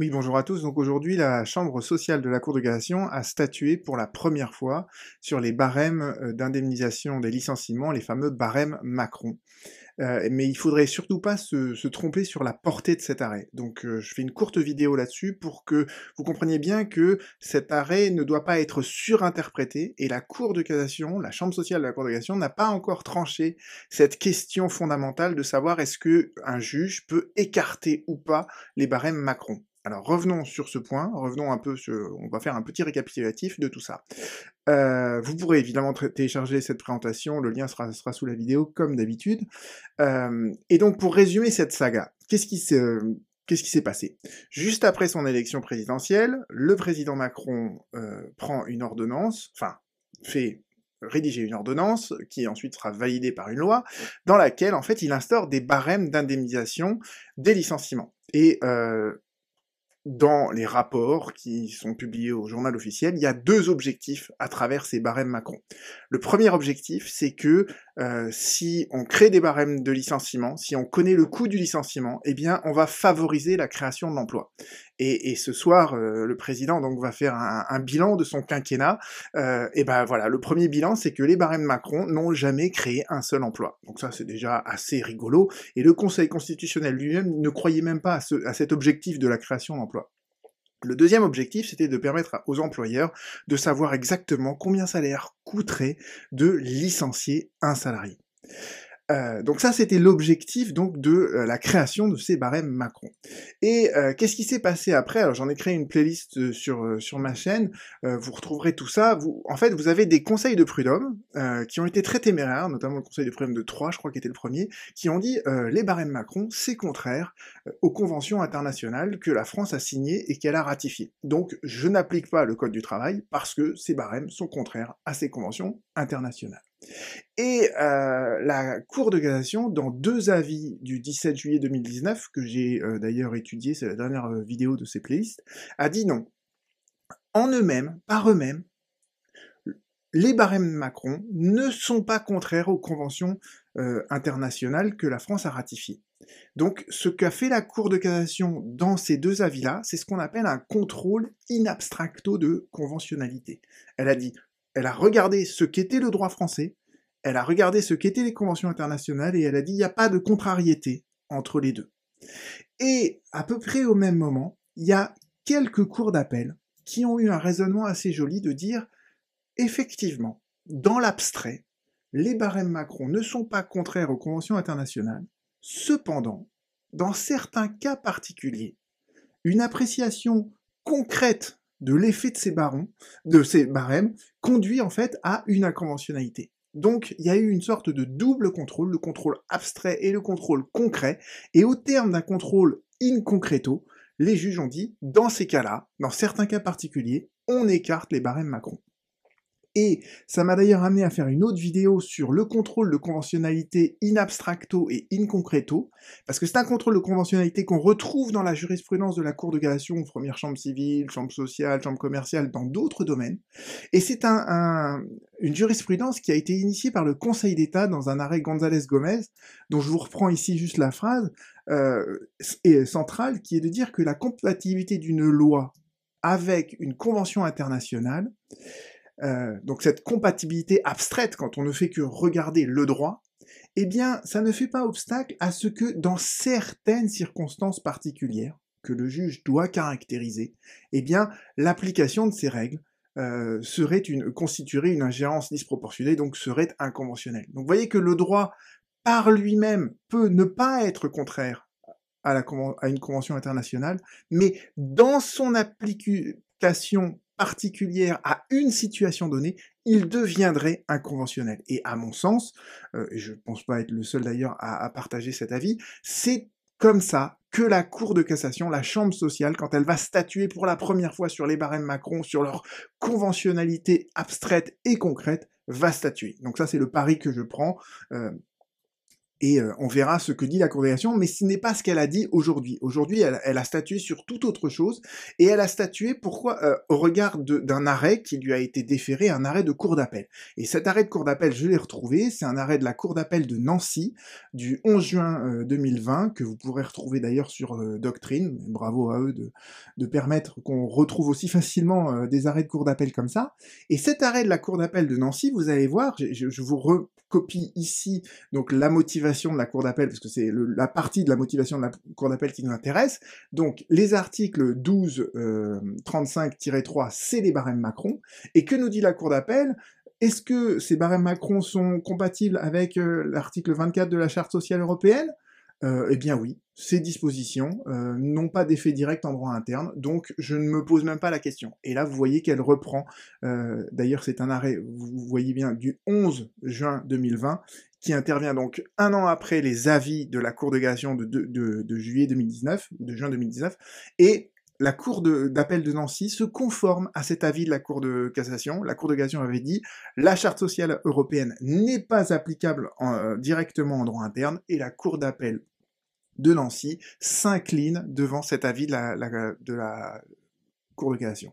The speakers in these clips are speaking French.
Oui, bonjour à tous. Donc aujourd'hui, la Chambre sociale de la Cour de cassation a statué pour la première fois sur les barèmes euh, d'indemnisation des licenciements, les fameux barèmes Macron. Euh, mais il faudrait surtout pas se, tromper sur la portée de cet arrêt. Donc euh, je fais une courte vidéo là-dessus pour que vous compreniez bien que cet arrêt ne doit pas être surinterprété et la Cour de cassation, la Chambre sociale de la Cour de cassation n'a pas encore tranché cette question fondamentale de savoir est-ce que un juge peut écarter ou pas les barèmes Macron. Alors revenons sur ce point, revenons un peu sur, on va faire un petit récapitulatif de tout ça. Euh, vous pourrez évidemment télécharger cette présentation, le lien sera, sous la vidéo comme d'habitude. Euh, et donc pour résumer cette saga, qu'est-ce qui s'est Qu'est-ce s'est passé? Juste après son élection présidentielle, le président Macron euh, prend une ordonnance, enfin fait rédiger une ordonnance qui ensuite sera validée par une loi, dans laquelle en fait il instaure des barèmes d'indemnisation des licenciements. Et dans les rapports qui sont publiés au journal officiel, il y a deux objectifs à travers ces barèmes Macron. Le premier objectif, c'est que euh, si on crée des barèmes de licenciement, si on connaît le coût du licenciement, eh bien, on va favoriser la création de l'emploi. Et, ce soir, euh, le président donc va faire un, bilan de son quinquennat. Euh, et ben voilà, le premier bilan, c'est que les barèmes Macron n'ont jamais créé un seul emploi. Donc ça, c'est déjà assez rigolo. Et le Conseil constitutionnel lui-même ne croyait même pas à, à cet objectif de la création d'emploi. Le deuxième objectif, c'était de permettre aux employeurs de savoir exactement combien ça leur coûterait de licencier un salarié. Euh, donc ça, c'était l'objectif donc de euh, la création de ces barèmes Macron. Et euh, qu'est-ce qui s'est passé après? Alors j'en ai créé une playlist sur sur ma chaîne. vous retrouverez tout ça. Vous, en fait, vous avez des conseils de prud'homme qui ont été très téméraires, notamment le conseil de prud'homme de Troyes, je crois, qui était le premier, qui ont dit les barèmes Macron, c'est contraire aux conventions internationales que la France a signées et qu'elle a ratifiées. Donc je n'applique pas le code du travail parce que ces barèmes sont contraires à ces conventions internationales. Et euh, la Cour de cassation, dans deux avis du 17 juillet 2019, que j'ai euh, d'ailleurs étudié, c'est la dernière euh, vidéo de ces playlists, a dit non. En eux-mêmes, par eux-mêmes, les barèmes Macron ne sont pas contraires aux conventions internationales que la France a ratifiées. Donc, ce qu'a fait la Cour de cassation dans ces deux avis-là, c'est ce qu'on appelle un contrôle in abstracto de conventionnalité. Elle a dit elle a regardé ce qu'était le droit français, elle a regardé ce qu'étaient les conventions internationales et elle a dit il n'y a pas de contrariété entre les deux. Et à peu près au même moment, il y a quelques cours d'appel qui ont eu un raisonnement assez joli de dire effectivement, dans l'abstrait, les barèmes Macron ne sont pas contraires aux conventions internationales, cependant, dans certains cas particuliers, une appréciation concrète de l'effet de ces barons, de ces barèmes, conduit en fait à une inconventionnalité. Donc il y a eu une sorte de double contrôle, le contrôle abstrait et le contrôle concret, et au terme d'un contrôle in concreto, les juges ont dit, dans ces cas-là, dans certains cas particuliers, on écarte les barèmes Macron. Et ça m'a d'ailleurs amené à faire une autre vidéo sur le contrôle de conventionnalité in abstracto et in concreto, parce que c'est un contrôle de conventionnalité qu'on retrouve dans la jurisprudence de la Cour de cassation, première chambre civile, chambre sociale, chambre commerciale, dans d'autres domaines. Et c'est un, une jurisprudence qui a été initiée par le Conseil d'État dans un arrêt González-Gomez, dont je vous reprends ici juste la phrase, euh, centrale, qui est de dire que la compatibilité d'une loi avec une convention internationale euh, donc cette compatibilité abstraite quand on ne fait que regarder le droit, eh bien, ça ne fait pas obstacle à ce que dans certaines circonstances particulières que le juge doit caractériser, eh bien, l'application de ces règles euh, serait une, constituerait une ingérence disproportionnée, donc serait inconventionnelle. Donc, vous voyez que le droit, par lui-même, peut ne pas être contraire à, la, à une convention internationale, mais dans son application particulière à une situation donnée, il deviendrait inconventionnel. Et à mon sens, euh, et je ne pense pas être le seul d'ailleurs à, partager cet avis, c'est comme ça que la Cour de cassation, la Chambre sociale, quand elle va statuer pour la première fois sur les barèmes Macron, sur leur conventionnalité abstraite et concrète, va statuer. Donc ça, c'est le pari que je prends. Euh, et euh, on verra ce que dit la Cour mais ce n'est pas ce qu'elle a dit aujourd'hui. Aujourd'hui, elle, a statué sur toute autre chose, et elle a statué pourquoi euh, au regard d'un arrêt qui lui a été déféré, un arrêt de cour d'appel. Et cet arrêt de cour d'appel, je l'ai retrouvé, c'est un arrêt de la Cour d'appel de Nancy du 11 juin 2020, euh, que vous pourrez retrouver d'ailleurs sur Doctrine. Bravo à eux de, de permettre qu'on retrouve aussi facilement des arrêts de cour d'appel comme ça. Et cet arrêt de la Cour d'appel de Nancy, vous allez voir, je, je vous recopie ici donc la motivation de la cour d'appel, parce que c'est la partie de la motivation de la cour d'appel qui nous intéresse. Donc, les articles 12, 35-3, euh, c'est les barèmes Macron. Et que nous dit la cour d'appel? Est-ce que ces barèmes Macron sont compatibles avec euh, l'article 24 de la Charte sociale européenne? Euh, eh bien oui, ces dispositions euh, n'ont pas d'effet direct en droit interne, donc je ne me pose même pas la question. Et là, vous voyez qu'elle reprend, euh, d'ailleurs c'est un arrêt, vous voyez bien, du 11 juin 2020, qui intervient donc un an après les avis de la Cour de cassation de, juillet 2019, de juin 2019, et la Cour d'appel de, Nancy se conforme à cet avis de la Cour de cassation. La Cour de cassation avait dit la Charte sociale européenne n'est pas applicable directement en droit interne et la Cour d'appel de Nancy s'incline devant cet avis de la, de la Cour de cassation.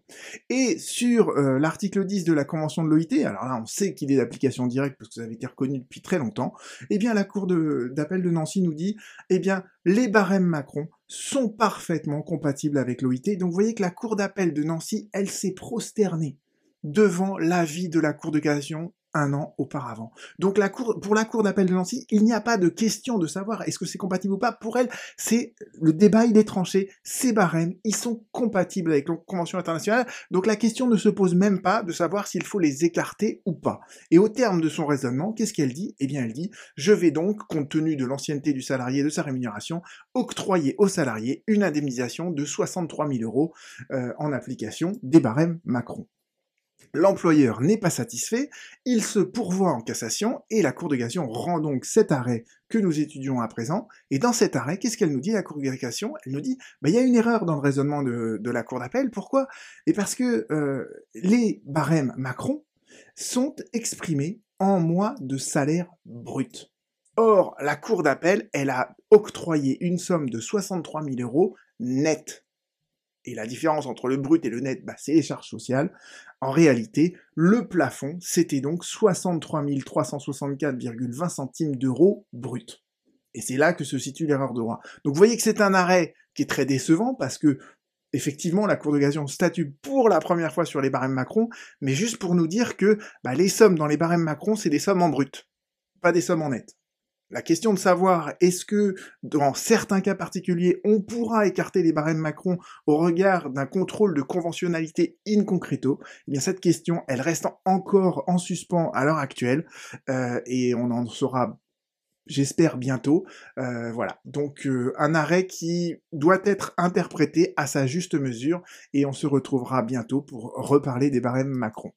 Et sur euh, l'article 10 de la Convention de l'OIT, alors là on sait qu'il est d'application directe parce que ça avait été reconnu depuis très longtemps, eh bien la Cour d'appel de, de, Nancy nous dit, eh bien les barèmes Macron sont parfaitement compatibles avec l'OIT. Donc vous voyez que la Cour d'appel de Nancy, elle s'est prosternée devant l'avis de la Cour de cassation un an auparavant. Donc pour la Cour d'appel de Nancy, il n'y a pas de question de savoir est-ce que c'est compatible ou pas. Pour elle, c'est le débat, il est tranché, ces barèmes, ils sont compatibles avec la Convention internationale, donc la question ne se pose même pas de savoir s'il faut les écarter ou pas. Et au terme de son raisonnement, qu'est-ce qu'elle dit? Eh bien elle dit, je vais donc, compte tenu de l'ancienneté du salarié et de sa rémunération, octroyer au salarié une indemnisation de 63 000 euros euh, en application des barèmes Macron. L'employeur n'est pas satisfait, il se pourvoit en cassation et la Cour de cassation rend donc cet arrêt que nous étudions à présent. Et dans cet arrêt, qu'est-ce qu'elle nous dit, la Cour de cassation? Elle nous dit, bah, il y a une erreur dans le raisonnement de, la Cour d'appel. Pourquoi? Et parce que euh, les barèmes Macron sont exprimés en mois de salaire brut. Or, la Cour d'appel, elle a octroyé une somme de 63 000 euros net et la différence entre le brut et le net, bah, c'est les charges sociales. En réalité, le plafond, c'était donc 63 364,20 centimes d'euros brut. Et c'est là que se situe l'erreur de droit. Donc vous voyez que c'est un arrêt qui est très décevant parce que effectivement, la Cour de cassation statue pour la première fois sur les barèmes Macron, mais juste pour nous dire que bah, les sommes dans les barèmes Macron, c'est des sommes en brut, pas des sommes en net. La question de savoir est-ce que dans certains cas particuliers on pourra écarter les barèmes Macron au regard d'un contrôle de conventionnalité in concreto, eh bien cette question elle reste encore en suspens à l'heure actuelle euh, et on en saura j'espère bientôt. Euh, voilà, donc euh, un arrêt qui doit être interprété à sa juste mesure et on se retrouvera bientôt pour reparler des barèmes Macron.